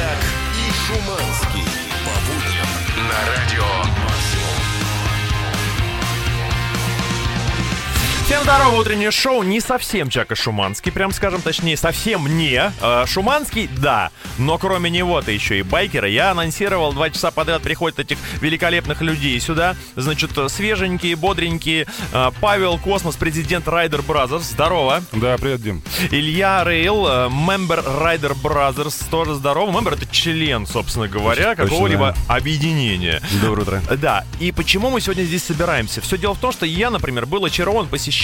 И Шуманский. Всем здорово, утреннее шоу не совсем Чака Шуманский, прям скажем точнее, совсем не. Э, Шуманский, да, но кроме него-то еще и байкеры. Я анонсировал, два часа подряд приходят этих великолепных людей сюда. Значит, свеженькие, бодренькие. Э, Павел Космос, президент Райдер Brothers, здорово. Да, привет, Дим. Илья Рейл, э, мембер Райдер Brothers, тоже здорово. Мембер это член, собственно говоря, какого-либо объединения. Доброе утро. Да, и почему мы сегодня здесь собираемся? Все дело в том, что я, например, был очарован посещением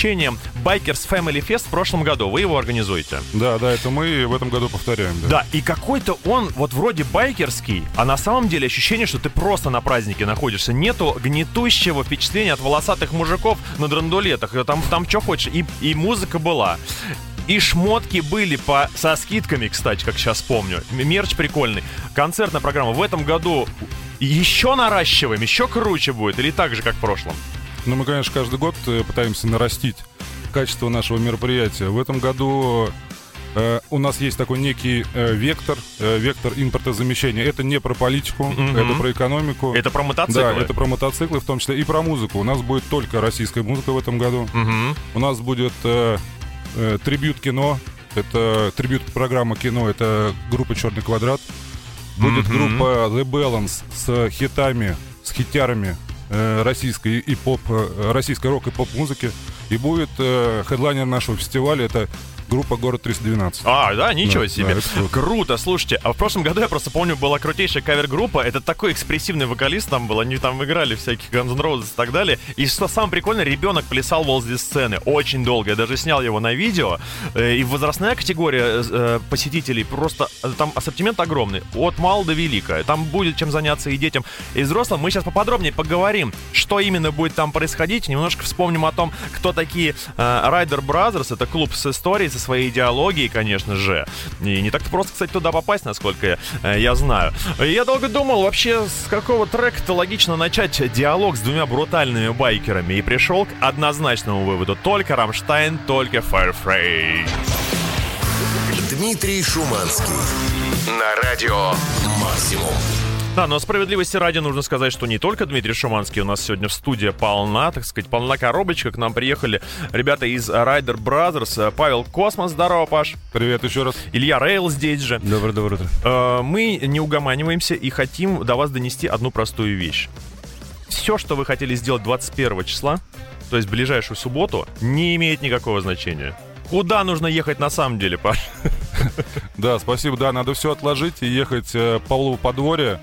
Bikers Family Fest в прошлом году. Вы его организуете. Да, да, это мы в этом году повторяем. Да. Да, и какой-то он вот вроде байкерский, а на самом деле ощущение, что ты просто на празднике находишься. Нету гнетущего впечатления от волосатых мужиков на драндулетах. Там, там что хочешь. И, и музыка была. И шмотки были по, со скидками, кстати, как сейчас помню. Мерч прикольный. Концертная программа в этом году еще наращиваем, еще круче будет, или так же, как в прошлом? Ну, мы, конечно, каждый год э, пытаемся нарастить качество нашего мероприятия. В этом году э, у нас есть такой некий э, вектор, э, вектор импортозамещения. Это не про политику, Мгм. это про экономику. Это про мотоциклы? Да, это про мотоциклы, в том числе и про музыку. У нас будет только российская музыка в этом году. Мгм. У нас будет э, э, трибют кино. Это трибют программа кино. Это группа Черный квадрат. Будет Мгм. группа The Balance с хитами, с хитярами э, российской и поп, э, российской рок и поп музыки. И будет э, хедлайнер нашего фестиваля. Это группа Город 312. А, да, ничего Да, себе. да, круто. Круто, слушайте. А в прошлом году я просто помню, была крутейшая кавер-группа. Это такой экспрессивный вокалист там был. Они там играли всяких Guns N' Roses и так далее. И что самое прикольное, ребенок плясал возле сцены. Очень долго. Я даже снял его на видео. Э, И возрастная категория э, посетителей просто... э, Там ассортимент огромный. От мала до велика. Там будет чем заняться и детям, и взрослым. Мы сейчас поподробнее поговорим, что именно будет там происходить. Немножко вспомним о том, кто такие э, Rider Brothers. Это клуб с историей, со своей идеологией, конечно же. И не так-то просто, кстати, туда попасть, насколько я, э, я знаю. Я долго думал, вообще, с какого трека-то логично начать диалог с двумя брутальными байкерами. И пришел к однозначному выводу. Только Рамштайн, только Firefray. Дмитрий Шуманский. На радио Максимум. Да, но справедливости ради нужно сказать, что не только Дмитрий Шуманский у нас сегодня в студии полна, так сказать, полна коробочка. К нам приехали ребята из Rider Brothers. Павел Космос, здорово, Паш. Привет еще раз. Илья Рейл здесь же. Доброе, доброе утро. Э, Мы не угоманиваемся и хотим до вас донести одну простую вещь. Все, что вы хотели сделать 21 числа, то есть ближайшую субботу, не имеет никакого значения. Куда нужно ехать на самом деле, Паш? Да, спасибо. Да, надо все отложить и ехать э, по Павлово подворье.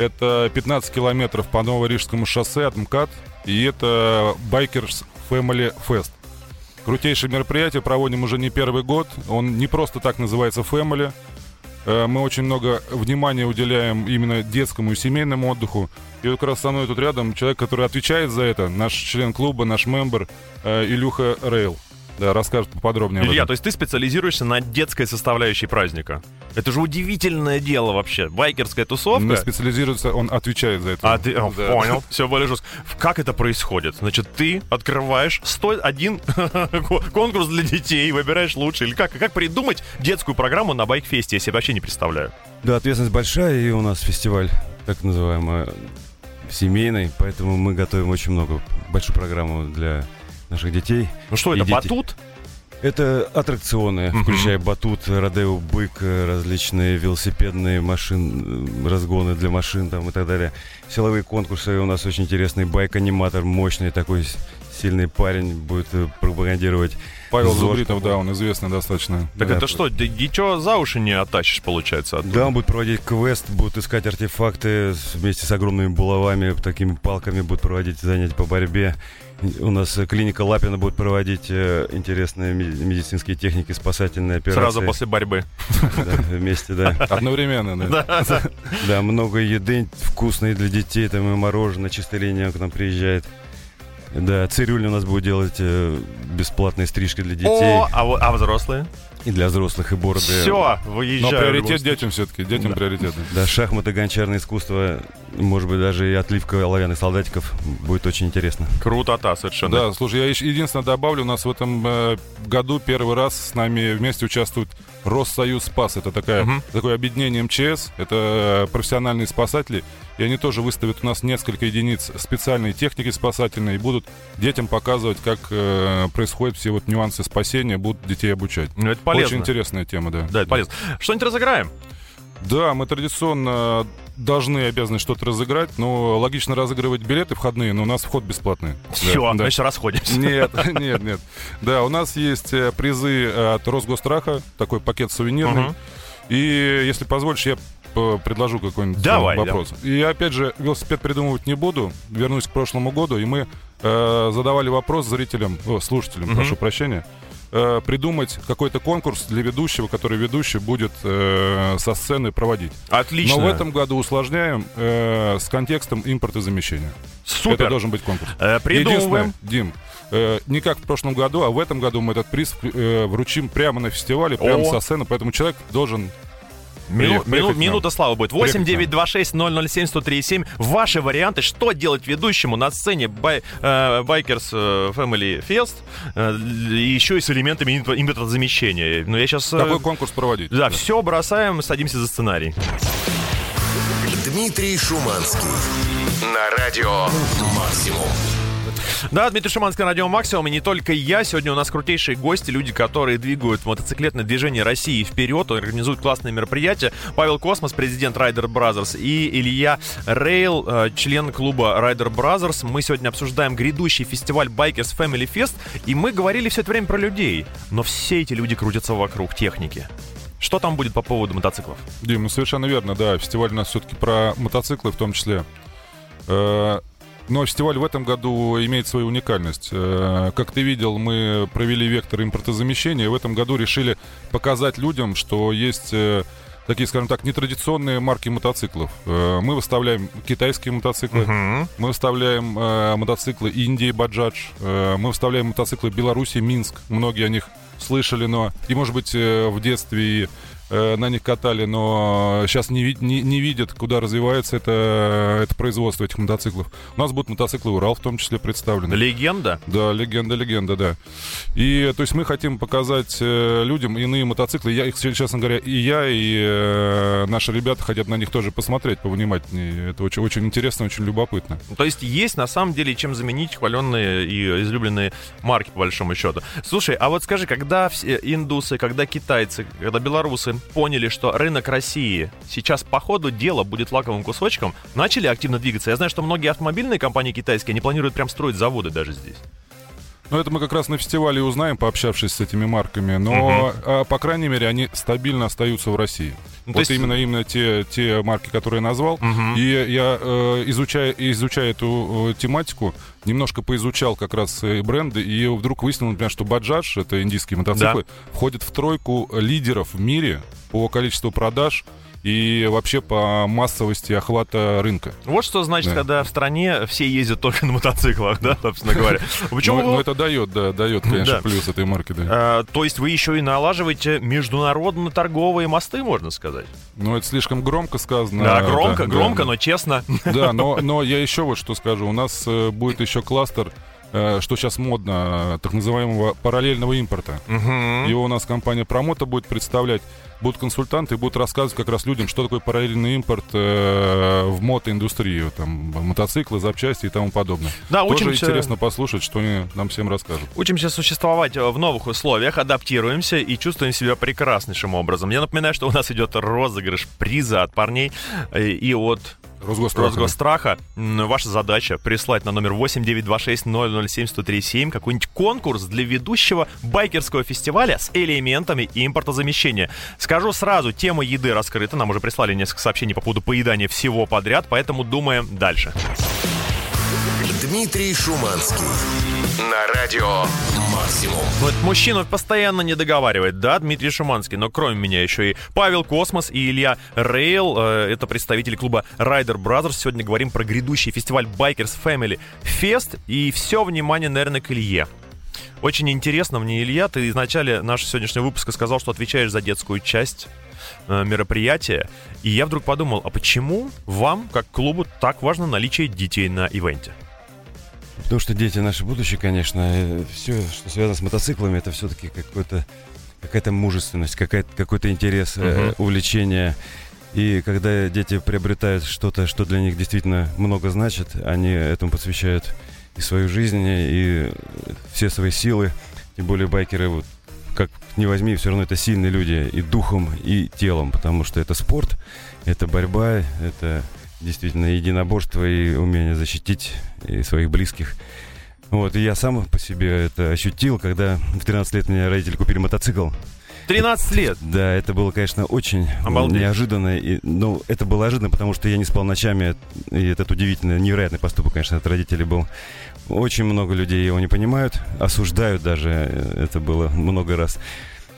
Это 15 километров по Новорижскому шоссе от МКАД. И это Bikers Family Fest. Крутейшее мероприятие проводим уже не первый год. Он не просто так называется Family. Э, Мы очень много внимания уделяем именно детскому и семейному отдыху. И вот как раз со мной тут рядом человек, который отвечает за это, наш член клуба, наш мембер э, Илюха Рейл. Да, расскажет поподробнее об Илья, то есть ты специализируешься на детской составляющей праздника. Это же удивительное дело вообще. Байкерская тусовка. Не специализируется, он отвечает за это. А ты, о, Да. понял, все более жестко. Как это происходит? Значит, ты открываешь 101 ко- конкурс для детей, выбираешь лучший. Или как, как придумать детскую программу на байкфесте, я себе вообще не представляю. Да, ответственность большая, и у нас фестиваль, так называемый, семейный, поэтому мы готовим очень много, большую программу для наших детей. Ну что, это дети. батут? Это аттракционы, включая батут, родео, бык, э, различные велосипедные машин, э, разгоны для машин там и так далее. Силовые конкурсы. У нас очень интересный байк-аниматор, мощный такой сильный парень будет э, пропагандировать. Павел Зорко. Зубритов, да, он известный достаточно. Так Да. это что, ничего за уши не оттащишь, получается? оттуда? Да, он будет проводить квест, будет искать артефакты вместе с огромными булавами, такими палками будет проводить занятия по борьбе. У нас э, клиника Лапина будет проводить э, интересные меди- медицинские техники, спасательные операции. Сразу после борьбы. Да, вместе, да. Одновременно, да. Да, много еды вкусной для детей, там и мороженое, чистая линия к нам приезжает. Да, цирюльня у нас будет делать э, бесплатные стрижки для детей. О, а, а взрослые? И для взрослых, и бороды. Все, Но выезжаю. любом приоритет детям все-таки, детям Да. приоритет. Да, шахматы, гончарное искусство. может быть, даже и отливка оловянных солдатиков будет очень интересно. Круто-то, совершенно. Да, слушай, я еще единственное добавлю, у нас в этом э, году первый раз с нами вместе участвует Россоюз Спас. Это такая, Мгм. такое объединение МЧС, это э, профессиональные спасатели, и они тоже выставят у нас несколько единиц специальной техники спасательной и будут детям показывать, как э, происходят все вот нюансы спасения, будут детей обучать. Ну, это полезно. Очень интересная тема, да. Да, это полезно. Что-нибудь разыграем? Да, мы традиционно должны обязаны что-то разыграть, но логично разыгрывать билеты входные, но у нас вход бесплатный. Все, Да, да. значит, расходимся. Нет, нет, нет. Да, у нас есть э, призы от Росгостраха, такой пакет сувенирный. Мгм. И если позволишь, я предложу какой-нибудь э, Давай, вопрос. И опять же, велосипед придумывать не буду. Вернусь к прошлому году, и мы э, задавали вопрос зрителям, о, слушателям, Мгм. прошу прощения, э, придумать какой-то конкурс для ведущего, который ведущий будет э, со сцены проводить. Отлично. Но в этом году усложняем э, с контекстом импортозамещения. Супер. Это должен быть конкурс. Э, Придумываем. Единственное, Дим, э, не как в прошлом году, а в этом году мы этот приз э, вручим прямо на фестивале, прямо О. со сцены, поэтому человек должен... Мину- мину- минута славы будет. Приехать 8 к нам. 9 26 007 137. Ваши варианты, что делать ведущему на сцене бай, э, Bikers э, Family Fest, э, еще и с элементами импо- импортозамещения. Но я сейчас... Какой конкурс проводить? Да, все бросаем, садимся за сценарий. Дмитрий Шуманский. На радио «Максимум». Да, Дмитрий Шуманский, Радио Максимум, и не только я. Сегодня у нас крутейшие гости, люди, которые двигают мотоциклетное движение России вперед, организуют классные мероприятия. Павел Космос, президент Rider Brothers, и Илья Рейл, э, член клуба Rider Brothers. Мы сегодня обсуждаем грядущий фестиваль Bikers Family Fest, и мы говорили все это время про людей. Но все эти люди крутятся вокруг техники. Что там будет по поводу мотоциклов? Дим, ну совершенно верно, да. Фестиваль у нас все-таки про мотоциклы в том числе. Э, Но фестиваль в этом году имеет свою уникальность. Э, Как ты видел, мы провели вектор импортозамещения, в этом году решили показать людям, что есть э, такие, скажем так, нетрадиционные марки мотоциклов. Э, Мы выставляем китайские мотоциклы, Мгм. мы выставляем э, мотоциклы Индии, Баджадж, э, мы выставляем мотоциклы Беларуси, Минск. Многие о них слышали, но и, может быть, э, в детстве и э, на них катали, но сейчас не, не, не видят, куда развивается это, это производство этих мотоциклов. У нас будут мотоциклы Урал в том числе представлены. Легенда. Да, легенда, легенда, да. И, то есть, мы хотим показать э, людям иные мотоциклы. Я их, честно говоря, и я, и э, наши ребята хотят на них тоже посмотреть повнимательнее. Это очень, очень интересно, очень любопытно. То есть есть на самом деле чем заменить хваленные и излюбленные марки, по большому счету. Слушай, а вот скажи, когда все индусы, когда китайцы, когда белорусы поняли, что рынок России сейчас по ходу дела будет лаковым кусочком, начали активно двигаться. Я знаю, что многие автомобильные компании китайские, они планируют прям строить заводы даже здесь. Ну, это мы как раз на фестивале узнаем, пообщавшись с этими марками. Но, а, по крайней мере, они стабильно остаются в России. Ну, вот есть- именно, именно те, те марки, которые я назвал. Мгм. И я, э, изучая, изучая эту э, тематику, немножко поизучал как раз бренды, и вдруг выяснил, например, что Bajaj, это индийские мотоциклы, входит в тройку лидеров в мире по количеству продаж и вообще по массовости охвата рынка. Вот что значит, Да. когда в стране все ездят только на мотоциклах, да, собственно говоря. Почему? Но, но это дает, да, дает, конечно, плюс этой марки, да. А, то есть вы еще и налаживаете международно-торговые мосты, можно сказать. Ну, это слишком громко сказано. Да, громко, громко, но честно. Да, но, но я еще вот что скажу. У нас э, будет еще кластер, э, что сейчас модно, э, так называемого параллельного импорта. Мгм. Его у нас компания Промота будет представлять. Будут консультанты и будут рассказывать как раз людям, что такое параллельный импорт э, в мотоиндустрию. Там мотоциклы, запчасти и тому подобное. Да, Тоже учимся- интересно послушать, что они нам всем расскажут. Учимся существовать в новых условиях, адаптируемся и чувствуем себя прекраснейшим образом. Я напоминаю, что у нас идет розыгрыш приза от парней э, и от Росгостраха. Росгостраха. М, Ваша задача прислать на номер 8926-007-137 какой-нибудь конкурс для ведущего байкерского фестиваля с элементами импортозамещения. Скажу сразу, тема еды раскрыта. Нам уже прислали несколько сообщений по поводу поедания всего подряд, поэтому думаем дальше. Дмитрий Шуманский. На радио «Максимум». Вот мужчина постоянно не договаривает, да, Дмитрий Шуманский, но кроме меня еще и Павел Космос и Илья Рейл, э, это представители клуба Rider Brothers. Сегодня говорим про грядущий фестиваль Bikers Family Fest, и все внимание, наверное, к Илье. Очень интересно мне, Илья, ты в нашего сегодняшнего выпуска сказал, что отвечаешь за детскую часть э, мероприятия. И я вдруг подумал, а почему вам, как клубу, так важно наличие детей на ивенте? Потому что дети наше будущее, конечно. Все, что связано с мотоциклами, это все-таки какой-то какая-то мужественность, какая какой-то интерес, э, увлечение. И когда дети приобретают что-то, что для них действительно много значит, они этому посвящают и свою жизнь, и все свои силы. Тем более байкеры, вот, как не возьми, все равно это сильные люди и духом, и телом, потому что это спорт, это борьба, это действительно единоборство и умение защитить и своих близких. Вот, и я сам по себе это ощутил, когда в 13 лет мне родители купили мотоцикл. 13 лет. Да, это было, конечно, очень Обалдеть. неожиданно. И, ну, это было ожиданно, потому что я не спал ночами. И этот удивительный, невероятный поступок, конечно, от родителей был. Очень много людей его не понимают, осуждают даже. Это было много раз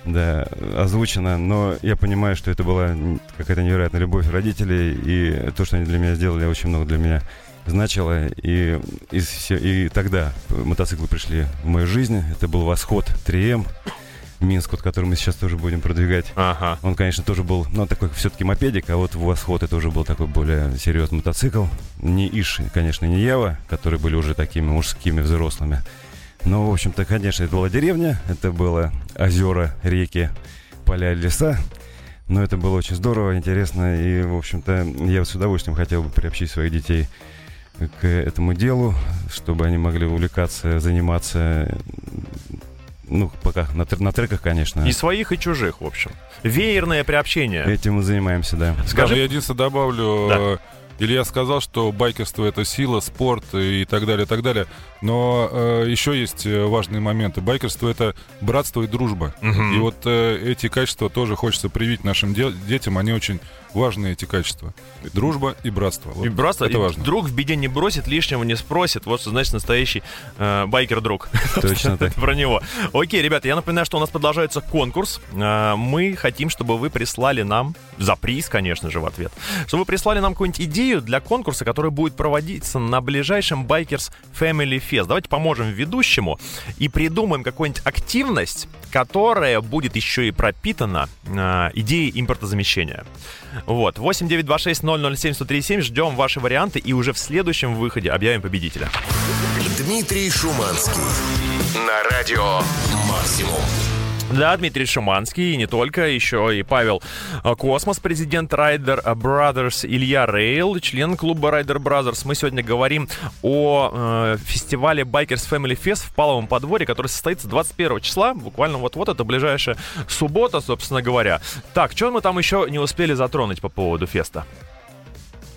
да, озвучено, но я понимаю, что это была какая-то невероятная любовь родителей, и то, что они для меня сделали, очень много для меня значило. И, и, все- и тогда мотоциклы пришли в мою жизнь. Это был восход 3М Минск, вот, который мы сейчас тоже будем продвигать. Ага. Он, конечно, тоже был, ну, такой все-таки мопедик, а вот восход это уже был такой более серьезный мотоцикл. Не Иш, конечно, не Ева, которые были уже такими мужскими, взрослыми. Но, в общем-то, конечно, это была деревня, это было озера, реки, поля, леса. Но это было очень здорово, интересно. И, в общем-то, я с удовольствием хотел бы приобщить своих детей к этому делу, чтобы они могли увлекаться, заниматься, ну, пока на, тр- на треках, конечно. И своих, и чужих, в общем. Веерное приобщение. Этим мы занимаемся, да. Скажи, Скажи, я единственное добавлю. Да. Э, Илья сказал, что байкерство это сила, спорт и так далее, и так далее. Но э, еще есть э, важные моменты. Байкерство это братство и дружба. Мгм. И вот э, эти качества тоже хочется привить нашим де- детям. Они очень важные, эти качества. Дружба и братство. Вот И просто это и важно. друг в беде не бросит, лишнего не спросит. Вот что значит настоящий э, байкер-друг. Точно так. Про него. Окей, ребята, я напоминаю, что у нас продолжается конкурс. Э, Мы хотим, чтобы вы прислали нам, за приз, конечно же, в ответ, чтобы вы прислали нам какую-нибудь идею для конкурса, который будет проводиться на ближайшем Bikers Family Fest. Давайте поможем ведущему и придумаем какую-нибудь активность, которая будет еще и пропитана э, идеей импортозамещения. Вот, 8926-007-1037, ждем ваши варианты и уже в следующем выходе объявим победителя. Дмитрий Шуманский. На радио «Максимум». Да, Дмитрий Шуманский, и не только, еще и Павел э, Космос, президент Rider Brothers, Илья Рейл, член клуба Rider Brothers. Мы сегодня говорим о э, фестивале Bikers Family Fest в Павловом подворье, который состоится 21 числа, буквально вот-вот, это ближайшая суббота, собственно говоря. Так, что мы там еще не успели затронуть по поводу феста?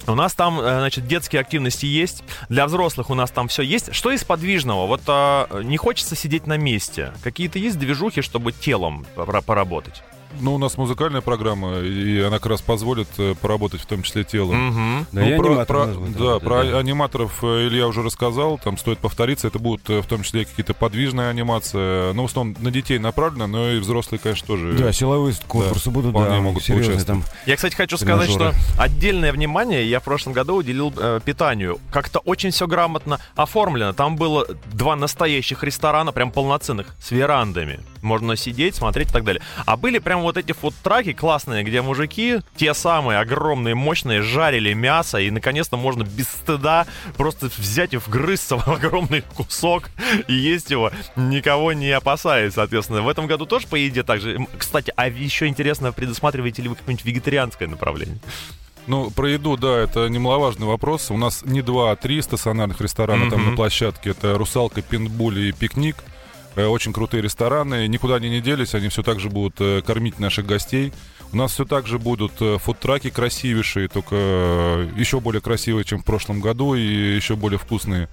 У нас там, э, значит, детские активности есть. Для взрослых у нас там все есть. Что из подвижного? Вот а, не хочется сидеть на месте. Какие-то есть движухи, чтобы телом пора- поработать? Ну, у нас музыкальная программа, и она как раз позволит э, поработать в том числе телом. Мгм. Да, Ну, и про, про- будет да, про да. аниматоров э, Илья уже рассказал, там стоит повториться, это будут э, в том числе какие-то подвижные анимации, ну, в основном на детей направлено, но и взрослые, конечно, тоже. Да, силовые конкурсы будут, вполне да, могут серьезные там. Я, кстати, хочу сказать, что отдельное внимание я в прошлом году уделил э, питанию. Как-то очень все грамотно оформлено. Там было два настоящих ресторана, прям полноценных, с верандами. Можно сидеть, смотреть и так далее. А были прям вот эти фудтраки классные, где мужики, те самые огромные, мощные, жарили мясо, и наконец-то можно без стыда просто взять и вгрызться в огромный кусок и есть его, никого не опасаясь, соответственно. В этом году тоже по еде так же. М, Кстати, а еще интересно, предусматриваете ли вы какое-нибудь вегетарианское направление? Ну, про еду, да, это немаловажный вопрос. У нас не два, а три стационарных ресторана там Мгм. на площадке. Это «Русалка», «Пинтбуль» и «Пикник». Э, Очень крутые рестораны, никуда они не делись, они все так же будут э, кормить наших гостей. У нас все так же будут э, фудтраки красивейшие, только еще более красивые, чем в прошлом году, и еще более вкусные.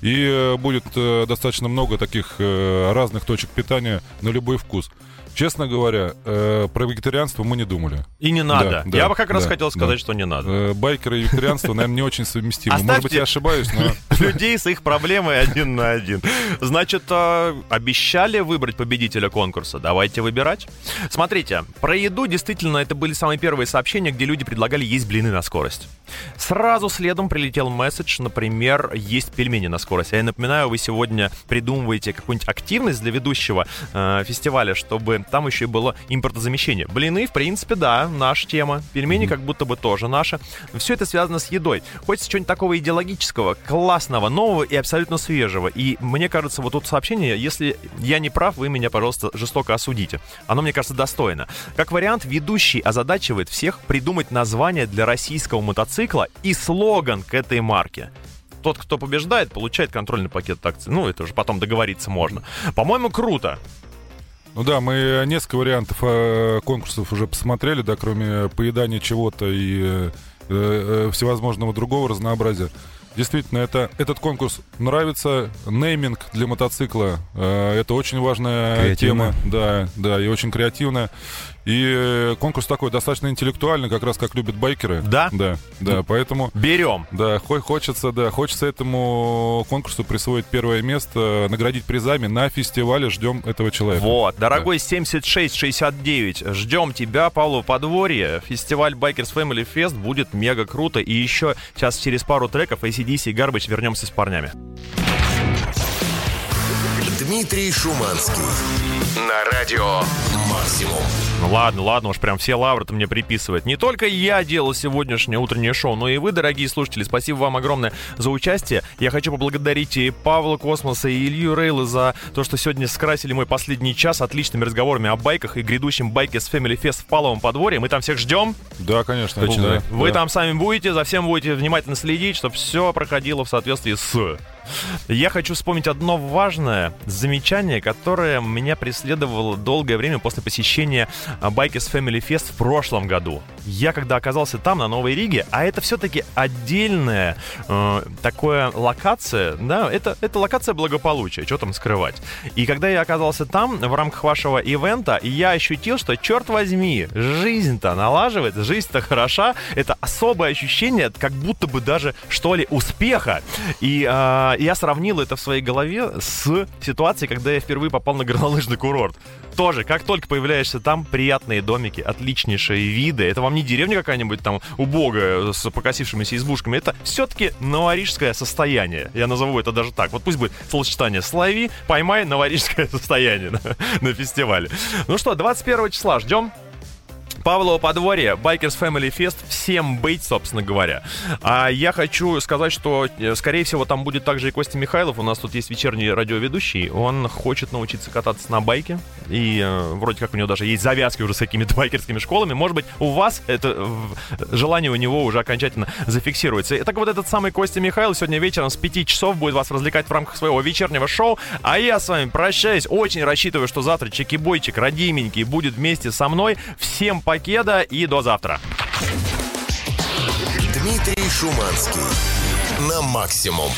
И будет достаточно много таких разных точек питания на любой вкус. Честно говоря, э, про вегетарианство мы не думали. И не надо. да, Я бы как раз да, хотел сказать, да. что не надо. Э, Байкеры и вегетарианство, наверное, не очень совместимы. Может быть, Оставьте- я ошибаюсь, но... Людей с их проблемой один на один. Значит, э, обещали выбрать победителя конкурса. Давайте выбирать. Смотрите, про еду действительно это были самые первые сообщения, где люди предлагали есть блины на скорость. Сразу следом прилетел месседж, например, есть пельмени на скорость. Я напоминаю, вы сегодня придумываете какую-нибудь активность для ведущего э, фестиваля, чтобы там еще и было импортозамещение. Блины, в принципе, да, наша тема. Пельмени как будто бы тоже наши. Все это связано с едой. Хочется чего-нибудь такого идеологического, классного, нового и абсолютно свежего. И мне кажется, вот тут сообщение, если я не прав, вы меня, пожалуйста, жестоко осудите. Оно, мне кажется, достойно. Как вариант, ведущий озадачивает всех придумать название для российского мотоцикла мотоцикла и слоган к этой марке тот, кто побеждает, получает контрольный пакет акций. Ну, это уже потом договориться можно. По-моему, круто. Ну да, мы несколько вариантов э, конкурсов уже посмотрели, да, кроме поедания чего-то и э, э, всевозможного другого разнообразия. Действительно, это, этот конкурс нравится. Нейминг для мотоцикла э, это очень важная тема. Да, да, и очень креативная. И э, конкурс такой достаточно интеллектуальный, как раз как любят байкеры. Да? Да, да, поэтому... Берем. Да, хочется, да, хочется этому конкурсу присвоить первое место, наградить призами на фестивале. Ждем этого человека. Вот, дорогой да. 7669, ждем тебя, Павло Подворье. Фестиваль Bikers Family Fest будет мега круто. И еще сейчас через пару треков ACDC и Garbage вернемся с парнями. Дмитрий Шуманский. На радио «Максимум». Ну ладно, ладно, уж прям все лавры-то мне приписывают. Не только я делал сегодняшнее утреннее шоу, но и вы, дорогие слушатели. Спасибо вам огромное за участие. Я хочу поблагодарить и Павла Космоса, и Илью Рейла за то, что сегодня скрасили мой последний час отличными разговорами о байках и грядущем байке с Family Fest в Паловом подворье. Мы там всех ждем. Да, конечно. Точно. Да. Вы да. там сами будете, за всем будете внимательно следить, чтобы все проходило в соответствии с я хочу вспомнить одно важное замечание, которое меня преследовало долгое время после посещения Bikers Family Fest в прошлом году. Я когда оказался там, на Новой Риге, а это все-таки отдельная э, такая локация, да, это, это локация благополучия, что там скрывать. И когда я оказался там в рамках вашего ивента, я ощутил, что, черт возьми, жизнь-то налаживается, жизнь-то хороша, это особое ощущение, как будто бы даже, что ли, успеха. И э, я сравнил это в своей голове с ситуацией, когда я впервые попал на горнолыжный курорт. Тоже, как только появляешься там, приятные домики, отличнейшие виды. Это вам не деревня какая-нибудь там убогая с покосившимися избушками. Это все-таки новорижское состояние. Я назову это даже так. Вот пусть будет словосочетание «Слови, поймай новорижское состояние» на фестивале. Ну что, 21 числа ждем. Павлово подворье, Bikers Family Fest, всем быть, собственно говоря. А я хочу сказать, что, э, скорее всего, там будет также и Костя Михайлов. У нас тут есть вечерний радиоведущий. Он хочет научиться кататься на байке. И э, вроде как у него даже есть завязки уже с какими-то байкерскими школами. Может быть, у вас это желание у него уже окончательно зафиксируется. И так вот этот самый Костя Михайлов сегодня вечером с 5 часов будет вас развлекать в рамках своего вечернего шоу. А я с вами прощаюсь. Очень рассчитываю, что завтра Чеки-бойчик родименький будет вместе со мной. Всем пока Покеда и до завтра. Дмитрий Шуманский на максимум.